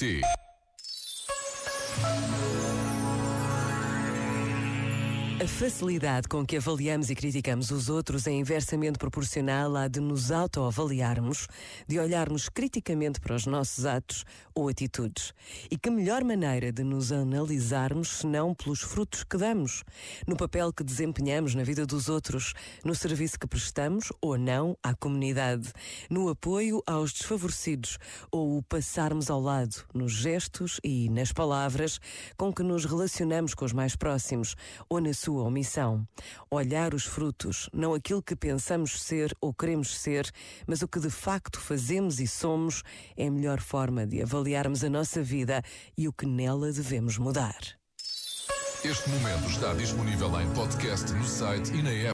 TNT. A facilidade com que avaliamos e criticamos os outros é inversamente proporcional à de nos autoavaliarmos, de olharmos criticamente para os nossos atos ou atitudes. E que melhor maneira de nos analisarmos senão pelos frutos que damos, no papel que desempenhamos na vida dos outros, no serviço que prestamos ou não à comunidade, no apoio aos desfavorecidos ou o passarmos ao lado, nos gestos e nas palavras com que nos relacionamos com os mais próximos ou na sua sua omissão. Olhar os frutos, não aquilo que pensamos ser ou queremos ser, mas o que de facto fazemos e somos, é a melhor forma de avaliarmos a nossa vida e o que nela devemos mudar. Este momento está disponível em podcast no site e na app.